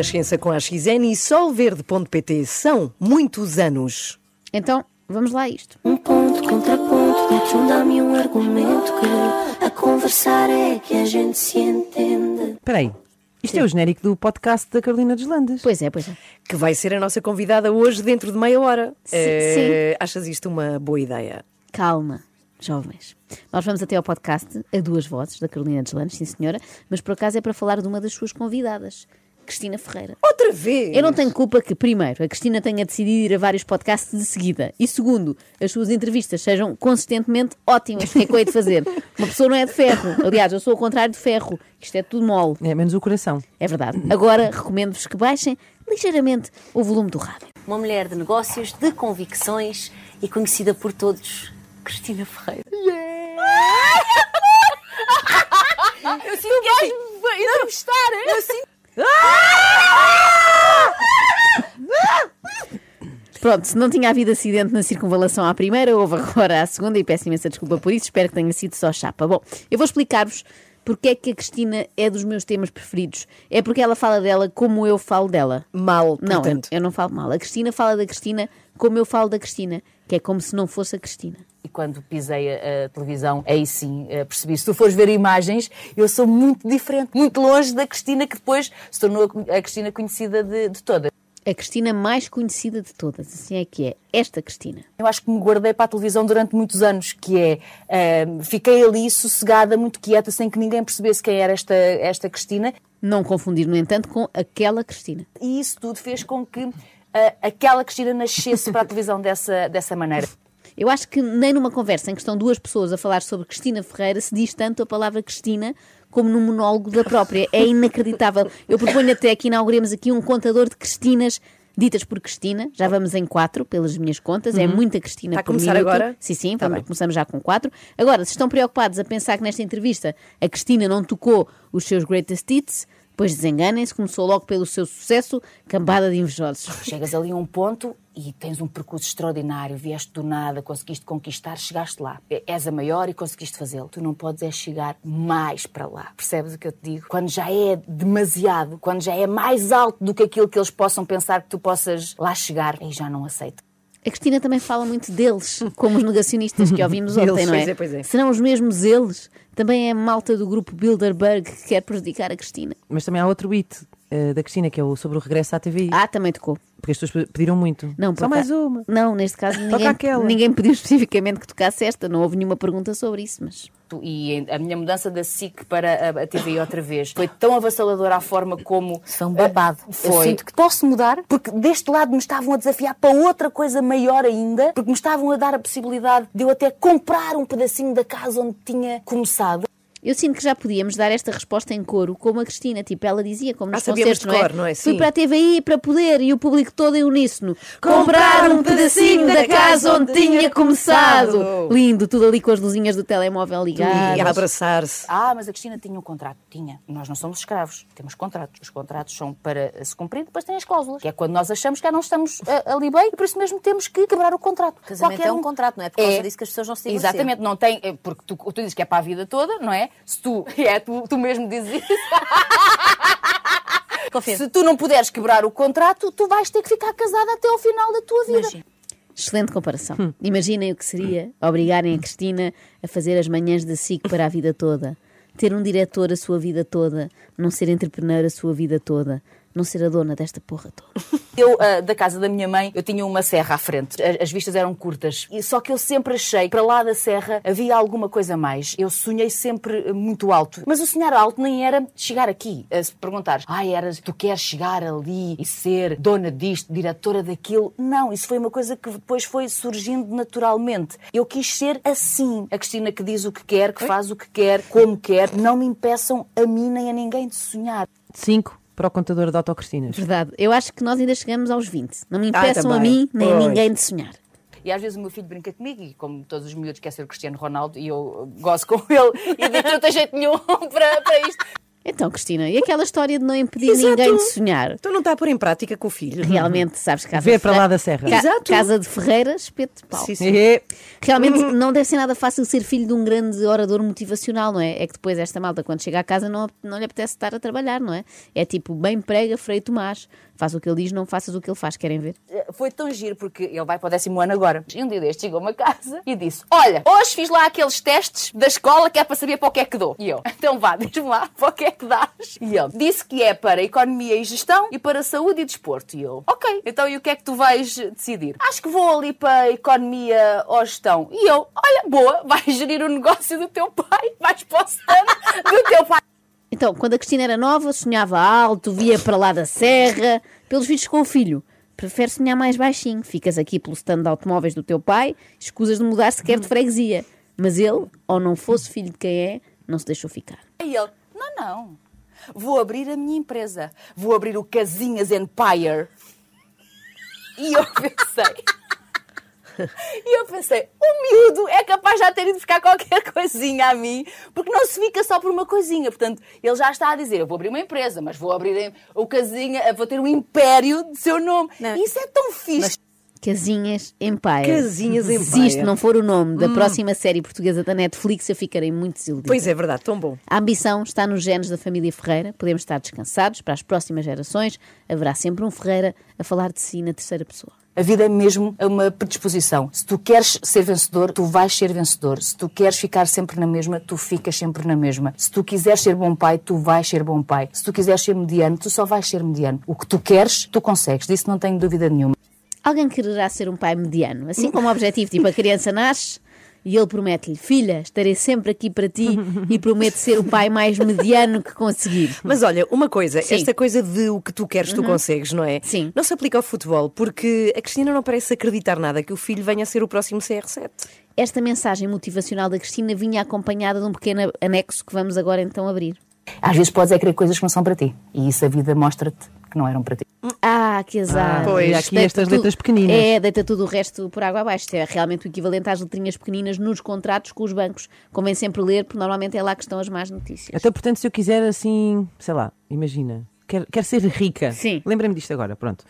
Renascença com a XN e solverde.pt. São muitos anos. Então, vamos lá a isto. Um ponto, contraponto, dentro dá-me um argumento que a conversar é que a gente se entende. Espera aí. Isto é o genérico do podcast da Carolina dos Landes. Pois é, pois é. Que vai ser a nossa convidada hoje dentro de meia hora. Sim, Eh, Achas isto uma boa ideia? Calma, jovens. Nós vamos até ao podcast a duas vozes da Carolina Deslandes, sim senhora, mas por acaso é para falar de uma das suas convidadas, Cristina Ferreira. Outra vez! Eu não tenho culpa que, primeiro, a Cristina tenha decidido ir a vários podcasts de seguida e, segundo, as suas entrevistas sejam consistentemente ótimas. O que é que eu hei de fazer? Uma pessoa não é de ferro. Aliás, eu sou o contrário de ferro. Isto é tudo mole. É menos o coração. É verdade. Agora, recomendo-vos que baixem ligeiramente o volume do rádio. Uma mulher de negócios, de convicções e conhecida por todos, Cristina Ferreira. Eu sinto que és entrevistar, Eu sinto. Pronto, se não tinha havido acidente na circunvalação à primeira, houve agora à segunda e peço imensa desculpa por isso, espero que tenha sido só chapa. Bom, eu vou explicar-vos porque é que a Cristina é dos meus temas preferidos. É porque ela fala dela como eu falo dela. Mal, Não, portanto. eu não falo mal. A Cristina fala da Cristina como eu falo da Cristina, que é como se não fosse a Cristina. E quando pisei a, a televisão, aí sim eh, percebi. Se tu fores ver imagens, eu sou muito diferente, muito longe da Cristina que depois se tornou a a Cristina conhecida de, de todas. A Cristina mais conhecida de todas, assim é que é. Esta Cristina. Eu acho que me guardei para a televisão durante muitos anos, que é, eh, fiquei ali sossegada, muito quieta, sem que ninguém percebesse quem era esta, esta Cristina. Não confundir, no entanto, com aquela Cristina. E isso tudo fez com que eh, aquela Cristina nascesse para a televisão dessa, dessa maneira. Eu acho que nem numa conversa em que estão duas pessoas a falar sobre Cristina Ferreira se diz tanto a palavra Cristina como num monólogo da própria. É inacreditável. Eu proponho até que inauguremos aqui um contador de Cristinas ditas por Cristina. Já vamos em quatro, pelas minhas contas. É muita Cristina Está a por começar minuto. agora? Sim, sim, Tá vamos- começamos já com quatro. Agora, se estão preocupados a pensar que nesta entrevista a Cristina não tocou os seus greatest hits, pois desenganem-se, começou logo pelo seu sucesso, cambada de invejosos. Chegas ali a um ponto e tens um percurso extraordinário, vieste do nada, conseguiste conquistar, chegaste lá. És a maior e conseguiste fazê-lo. Tu não podes é chegar mais para lá. Percebes o que eu te digo? Quando já é demasiado, quando já é mais alto do que aquilo que eles possam pensar que tu possas lá chegar, aí já não aceito. A Cristina também fala muito deles, como os negacionistas que ouvimos ontem, Eles, não é? pois é, pois é. Serão os mesmos eles? Também é a malta do grupo Bilderberg que quer prejudicar a Cristina. Mas também há outro hit eh, da Cristina, que é o sobre o regresso à TVI. Ah, também tocou. Porque as pessoas pediram muito. Não, Só mais uma. Não, neste caso ninguém, aquela. ninguém pediu especificamente que tocasse esta, não houve nenhuma pergunta sobre isso, mas E a minha mudança da SIC para a, a TVI outra vez foi tão avassaladora a forma como. São babado. eh, Foi. Eu sinto que posso mudar, porque deste lado me estavam a desafiar para outra coisa maior ainda, porque me estavam a dar a possibilidade de eu até comprar um pedacinho da casa onde tinha começado. Eu sinto que já podíamos dar esta resposta em coro, como a Cristina, tipo, ela dizia, como nos Ah, sabíamos concertos, de não é? cor, não é? Fui para a TVI para poder, e o público todo em uníssono, Comprar um pedacinho da casa onde tinha começado. Lindo, tudo ali com as luzinhas do telemóvel E ligadas. a abraçar-se. Ah, mas a Cristina tinha um contrato. Tinha. Nós não somos escravos. Temos contratos. Os contratos são para se cumprir, depois tem as cláusulas. Que é quando nós achamos que já não estamos ah, ali bem e por isso mesmo temos que quebrar o contrato. Casamento Qualquer é um contrato, não é? Por causa disso que as pessoas não se divorciam. Exatamente, não tem. é Porque tu, tu dizes que é para a vida toda, não é? Se tu. É, tu, tu mesmo dizes isso. Confirmo. Se tu não puderes quebrar o contrato, tu vais ter que ficar casada até ao final da tua vida. Imagina. Excelente comparação. Imaginem o que seria obrigarem a Cristina a fazer as manhãs da SIC para a vida toda. Ter um diretor a sua vida toda. Não ser entrepreneur a sua vida toda. Não ser a dona desta porra toda. Eu, ah, da casa da minha mãe, eu tinha uma serra à frente. As vistas eram curtas. E só que eu sempre achei que para lá da serra havia alguma coisa mais. Eu sonhei sempre eh, muito alto. Mas o sonhar alto nem era chegar aqui. Eh, Se perguntares, ai, eras, tu queres chegar ali e ser dona disto, diretora daquilo. Não, isso foi uma coisa que depois foi surgindo naturalmente. Eu quis ser assim. A Cristina que diz o que quer, que faz o que quer, como quer. Não me impeçam a mim nem a ninguém de sonhar. Cinco para o contador de autocristinas. Verdade. Eu acho que nós ainda chegamos aos 20. Não me Ah, impeçam a também. mim nem a ninguém de sonhar. E às vezes o meu filho brinca comigo, e como todos os miúdos quer ser o Cristiano Ronaldo, e eu gosto com ele, e digo que não tem jeito nenhum para, para isto. Então, Cristina, e aquela história de não impedir Exato. ninguém de sonhar? Então não está a pôr em prática com o filho. Realmente, sabes, casa Vê de para lá da serra. Ca- Exato. Casa de Ferreira, espeto de pau. Sim, sim. Realmente não deve ser nada fácil ser filho de um grande orador motivacional, não é? É que depois esta malta, quando chega a casa, não, não lhe apetece estar a trabalhar, não é? É tipo, bem prega, Frei Tomás. Faz o que ele diz, não faças o que ele faz. Querem ver? Foi tão giro porque ele vai para o décimo ano agora. E um dia deste chegou-me a casa e disse: Olha, hoje fiz lá aqueles testes da escola que é para saber para o que é que dou. E eu, então vá, diz-me lá para o que é que dás. E ele disse que é para economia e gestão e para saúde e desporto. E eu, ok, então e o que é que tu vais decidir? Acho que vou ali para economia ou gestão. E eu, olha, boa, vais gerir o negócio do teu pai, vais para o stand do teu pai. Então, quando a Cristina era nova, sonhava alto, via para lá da serra. Pelos vídeos com o filho, prefere sonhar mais baixinho. Ficas aqui pelo stand de automóveis do teu pai, escusas de mudar sequer de freguesia. Mas ele, ou não fosse filho de quem é, não se deixou ficar. E ele, não, não. Vou abrir a minha empresa. Vou abrir o Casinhas Empire. E eu pensei. E eu pensei, o miúdo é capaz de já ter ido buscar qualquer coisinha a mim, porque não se fica só por uma coisinha. Portanto, ele já está a dizer: eu vou abrir uma empresa, mas vou abrir o casinha, vou ter um império de seu nome. Isso é tão fixe. Casinhas Empire. Casinhas Se Empire. isto não for o nome da próxima série portuguesa da Netflix, eu ficarei muito desiludida. Pois é, verdade, tão bom. A ambição está nos genes da família Ferreira. Podemos estar descansados para as próximas gerações. Haverá sempre um Ferreira a falar de si na terceira pessoa. A vida é mesmo uma predisposição. Se tu queres ser vencedor, tu vais ser vencedor. Se tu queres ficar sempre na mesma, tu ficas sempre na mesma. Se tu quiseres ser bom pai, tu vais ser bom pai. Se tu quiseres ser mediano, tu só vais ser mediano. O que tu queres, tu consegues. Disso não tenho dúvida nenhuma. Alguém quererá ser um pai mediano, assim como objetivo, tipo a criança nasce e ele promete-lhe: Filha, estarei sempre aqui para ti e promete ser o pai mais mediano que conseguir. Mas olha, uma coisa, Sim. Uhum. esta coisa de o que tu queres, tu consegues, não é? Sim. Não se aplica ao futebol, porque a Cristina não parece acreditar nada que o filho venha a ser o próximo CR7. Esta mensagem motivacional da Cristina vinha acompanhada de um pequeno anexo que vamos agora então abrir. Às vezes podes é querer coisas que não são para ti. E isso a vida mostra-te que não eram para ti. Ah, que azar. Ah, Pois, e aqui Deita estas tudo- letras pequeninas. É, deita tudo o resto por água abaixo. É realmente o equivalente às letrinhas pequeninas nos contratos com os bancos. Convém sempre ler, porque normalmente é lá que estão as más notícias. Até portanto, se eu quiser assim, sei lá, imagina, quero, quero ser rica. Sim. Lembrei-me disto agora, pronto.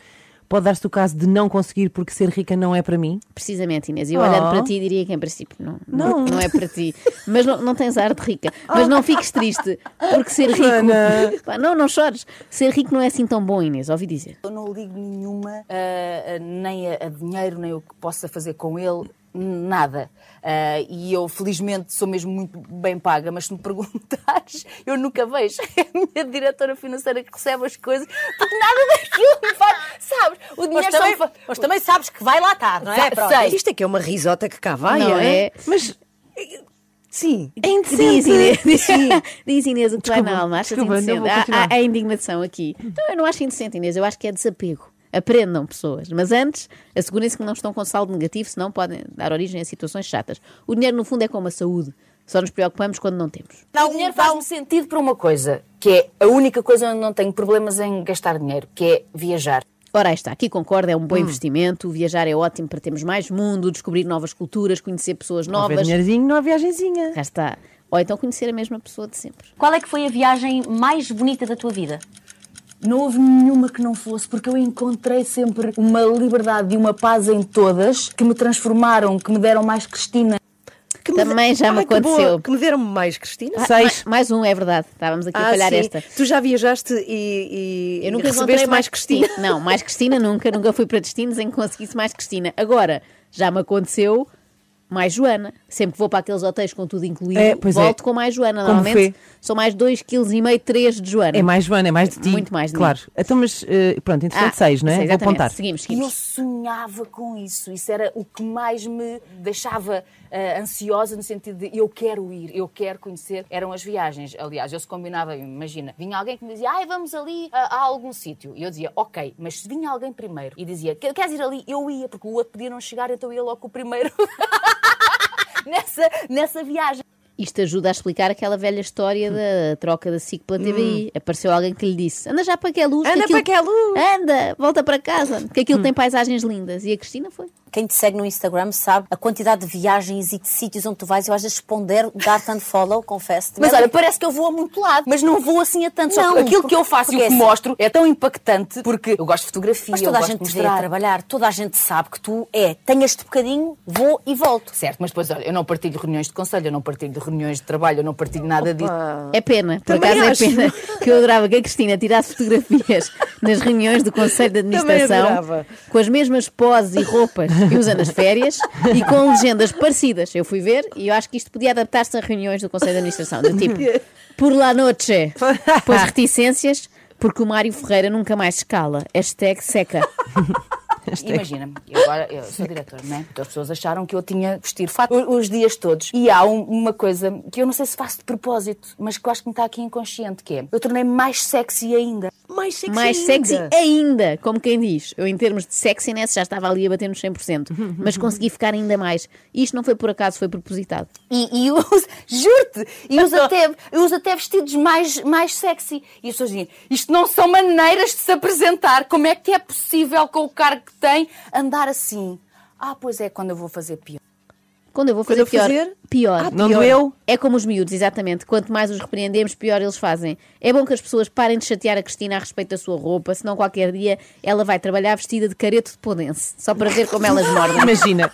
Pode dar-se o caso de não conseguir porque ser rica não é para mim. Precisamente, Inês. Eu Oh. olhando para ti diria que em princípio não, não. não é para ti. Mas não, não tens ar de rica. Mas não fiques triste, porque ser rico. Pá, não, não chores. Ser rico não é assim tão bom, Inês, ouvi dizer. Eu não ligo nenhuma, ah, nem a, a dinheiro, nem o que possa fazer com ele, nada. Ah, e eu, felizmente, sou mesmo muito bem paga, mas se me perguntares, eu nunca vejo. É a minha diretora financeira que recebe as coisas, porque nada daquilo me faz. Sabes? O dinheiro Mas só também, fa- mas também sabes que vai lá estar, não é? Sa- Pronto. sei. Isto é que é uma risota que cá vai, não é? é? Mas Sim. é Diz indecente. Inês, diz Inês o que vai na alma, achas desculpa, indecente. há indignação aqui. Então, eu não acho indecente, Inês, eu acho que é desapego. Aprendam, pessoas. Mas antes, assegurem-se que não estão com saldo negativo, senão podem dar origem a situações chatas. O dinheiro, no fundo, é como a saúde. Só nos preocupamos quando não temos. o dinheiro faz-me sentido para uma coisa, que é a única coisa onde não tenho problemas em gastar dinheiro, que é viajar. Ora, aí está, aqui concordo, é um Hum. bom investimento. Viajar é ótimo para termos mais mundo, descobrir novas culturas, conhecer pessoas Não novas. dinheirinho, não há viagenzinha. Cá está. Ou então conhecer a mesma pessoa de sempre. Qual é que foi a viagem mais bonita da tua vida? Não houve nenhuma que não fosse, porque eu encontrei sempre uma liberdade e uma paz em todas que me transformaram, que me deram mais Cristina. Que Também já me Ai, que boa, aconteceu. Que me deram mais, Cristina. Ah, Seis. ma- mais um, é verdade. Estávamos aqui a Ah, falhar sim. esta. Tu já viajaste e, e Eu nunca recebeste mais Cristina. Não, mais Cristina nunca. Nunca fui para destinos em que conseguisse mais Cristina. Agora, já me aconteceu mais Joana. Sempre que vou para aqueles hotéis com tudo incluído, É, pois é. volto com mais Joana. Como Normalmente são mais 2,5 kg, 3 de Joana. É mais Joana, é mais de ti. Muito mais de Claro. mim. Então, mas eh, pronto, interessante, seis, não é? Vou apontar. Seguimos, E eu seguimos. sonhava com isso. Isso era o que mais me deixava ah, ansiosa no sentido de eu quero ir, eu quero conhecer. Eram as viagens. Aliás, eu se combinava, imagina, vinha alguém que me dizia, ai, vamos ali a, a algum sítio. E eu dizia, ok, mas se vinha alguém primeiro e dizia, "Que- queres ir ali? Eu ia, porque o outro podia não chegar, então eu ia logo com o primeiro. nessa, nessa viagem. Isto ajuda a explicar aquela velha história da troca da SIC pela TVI. Apareceu alguém que lhe disse: anda já para que é luz. que Anda aquilo- para que é luz." Anda, volta para casa, que aquilo tem paisagens lindas. E a Cristina foi. Quem te segue no Instagram sabe a quantidade de viagens e de sítios onde tu vais. Eu às vezes ponder, dar-te unfollow, confesso. Mas olha, parece que eu vou a muito lado, mas não vou assim a tanto. Só Não, que aquilo porque- que eu faço e o que é assim. mostro é tão impactante porque eu gosto de fotografia, Mas eu toda a gosto gente te vê a trabalhar, toda a gente sabe que tu é, tenho este bocadinho, vou e volto. Certo, mas depois, olha, eu não partilho reuniões de conselho, eu não partilho de reuniões de trabalho, eu não partilho nada disso. É pena, por Também acaso acho. é pena que eu adorava que a Cristina tirasse fotografias nas reuniões do Conselho de Administração adorava. com as mesmas poses e roupas que usa nas férias e com legendas parecidas. Eu fui ver e eu acho que isto podia adaptar-se a reuniões do Conselho de Administração, do tipo, por la noche, pois reticências, porque o Mário Ferreira nunca mais escala. Hashtag seca. Imagina, eu agora eu sou diretor, não é? Então as pessoas acharam que eu tinha que vestir fato os dias todos. E há um- uma coisa que eu não sei se faço de propósito, mas que eu acho que me está aqui inconsciente, que é eu tornei-me mais sexy ainda. Mais sexy mais ainda. sexy ainda, como quem diz. Eu, em termos de sexiness, já estava ali a bater nos 100%, mas consegui ficar ainda mais. Isto não foi por acaso, foi propositado. E, e eu uso, juro-te, e uso até, eu uso até vestidos mais, mais sexy. E as pessoas dizem, isto não são maneiras de se apresentar. Como é que é possível, com o cargo que tem, andar assim? Ah, pois é, quando eu vou fazer pior. Quando eu vou fazer eu pior, fazer? pior. Não doeu? É como os miúdos, exatamente. Quanto mais os repreendemos, pior eles fazem. É bom que as pessoas parem de chatear a Cristina a respeito da sua roupa, senão qualquer dia ela vai trabalhar vestida de careto de podense, só para ver como elas mordem. Imagina.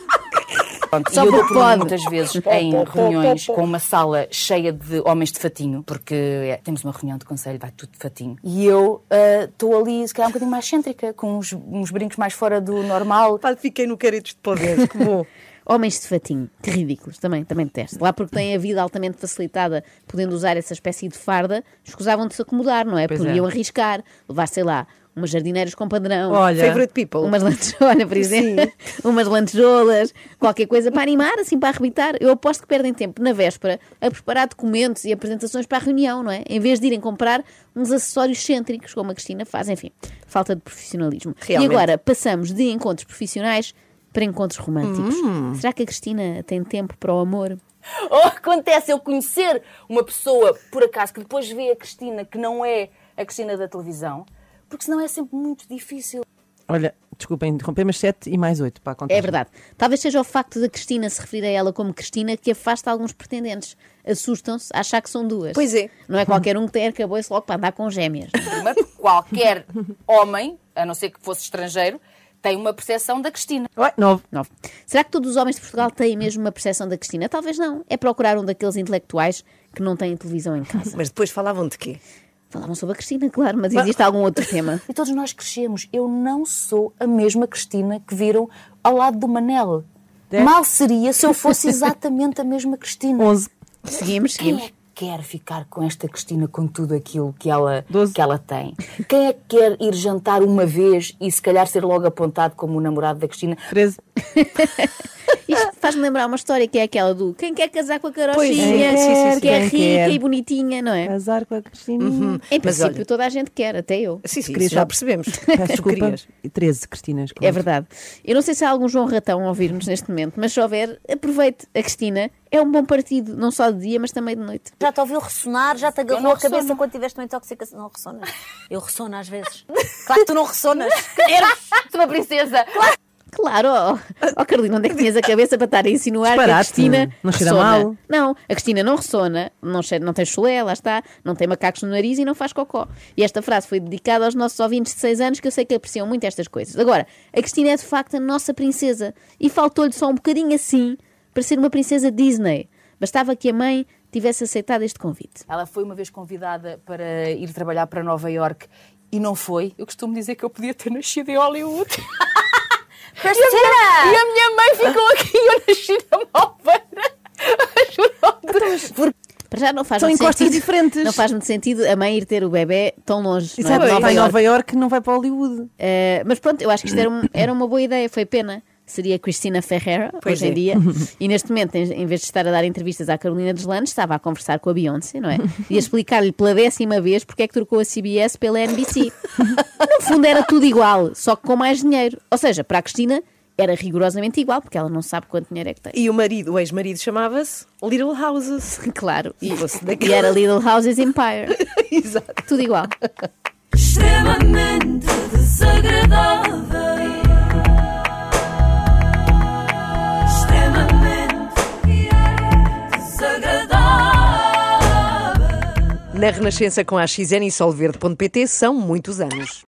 Pronto, Só e eu dou por muitas vezes em reuniões com uma sala cheia de homens de fatinho, porque é, temos uma reunião de conselho, vai tudo de fatinho. E eu ah, estou ali, se calhar, um bocadinho mais excêntrica, com uns, uns brincos mais fora do normal. Pá, fiquei no caretos de poder. Que bom. Homens de fatinho, que ridículos, também, também detesto. Lá porque têm a vida altamente facilitada, podendo usar essa espécie de farda, escusavam de se acomodar, não é? Pois Podiam é. arriscar, levar, sei lá, umas jardineiras com padrão. Olha. Favorite people. Umas lantejoulas, por exemplo, umas lantejoulas, qualquer coisa para animar, assim, para arrebitar. Eu aposto que perdem tempo na véspera a preparar documentos e apresentações para a reunião, não é? Em vez de irem comprar uns acessórios cêntricos, como a Cristina faz, enfim, falta de profissionalismo. Realmente. E agora passamos de encontros profissionais para encontros românticos. Hum. Será que a Cristina tem tempo para o amor? Ou acontece eu conhecer uma pessoa, por acaso, que depois vê a Cristina, que não é a Cristina da televisão, porque senão é sempre muito difícil. Olha, desculpem interromper, mas 7 e mais 8 para contar. É verdade. Talvez seja o facto da Cristina se referir a ela como Cristina que afasta alguns pretendentes. Assustam-se a achar que são duas. Pois é. Não é qualquer um que tem arcabouço logo para andar com gêmeas. Primeiro, qualquer homem, a não ser que fosse estrangeiro, tem uma percepção da Cristina. Ué, 9. Nove. Será que todos os homens de Portugal têm mesmo uma percepção da Cristina? Talvez não. É procurar um daqueles intelectuais que não têm televisão em casa. Mas depois falavam de quê? Falavam sobre a Cristina, claro, mas existe algum outro tema? E todos nós crescemos. Eu não sou a mesma Cristina que viram ao lado do Manel. É? Mal seria se eu fosse exatamente a mesma Cristina. 11. Seguimos, Quem seguimos. É que quer ficar com esta Cristina com tudo aquilo que ela, Doze. que ela tem? Quem é que quer ir jantar uma vez e se calhar ser logo apontado como o namorado da Cristina? 13. Isto faz-me lembrar uma história que é aquela do quem quer casar com a carochinha, é, que é rica quer. e bonitinha, não é? Casar com a Cristina. Em Mas princípio, olha- toda a gente quer, até eu. Sim, sim, isso já percebemos. Peço desculpa. querias. E 13 Cristinas. É verdade. Eu não sei se há algum João Ratão a ouvir-nos neste momento, mas se houver, aproveite. A Cristina é um bom partido, não só de dia, mas também de noite. Já te ouviu ressonar, já te agarrou a cabeça quando tiveste uma intoxicação. Não ressonas. Eu ressono às vezes. Claro que tu não ressonas. Sou uma princesa! Claro, ó oh, Carolina, onde é que tinhas a cabeça para estar a insinuar que a. Cristina Não cheira ressona? mal. Não, a Cristina não ressona, não, cheira, não tem chulé, lá está, não tem macacos no nariz e não faz cocó. E esta frase foi dedicada aos nossos ouvintes de 6 anos que eu sei que apreciam muito estas coisas. Agora, a Cristina é de facto a nossa princesa e faltou-lhe só um bocadinho assim para ser uma princesa Disney. Bastava que a mãe tivesse aceitado este convite. Ela foi uma vez convidada para ir trabalhar para Nova York e não foi. Eu costumo dizer que eu podia ter nascido em Hollywood. Cristina! E a minha mãe ficou aqui e eu nasci na Malveira. Juro. Para já não faz São muito encostas sentido. diferentes. Não faz muito sentido a mãe ir ter o bebê tão longe. não é, Exato, Nova a. Nova York, não vai para Hollywood. Eh, mas pronto, eu acho que isto era, um- era uma boa ideia, foi pena. Seria Cristina Ferreira, Pois hoje em é. dia. E neste momento, em, em vez de estar a dar entrevistas à Carolina Deslandes, estava a conversar com a Beyoncé, não é? E a explicar-lhe pela décima vez porque é que trocou a CBS pela NBC. No fundo era tudo igual, só que com mais dinheiro. Ou seja, para a Cristina era rigorosamente igual, porque ela não sabe quanto dinheiro é que tem. E o marido, o ex-marido, chamava-se Little Houses. Claro. E, fosse e era Little Houses Empire. Exato. Tudo igual. extremamente desagradável. Na Renascença com a XN e solverde.pt são muitos anos.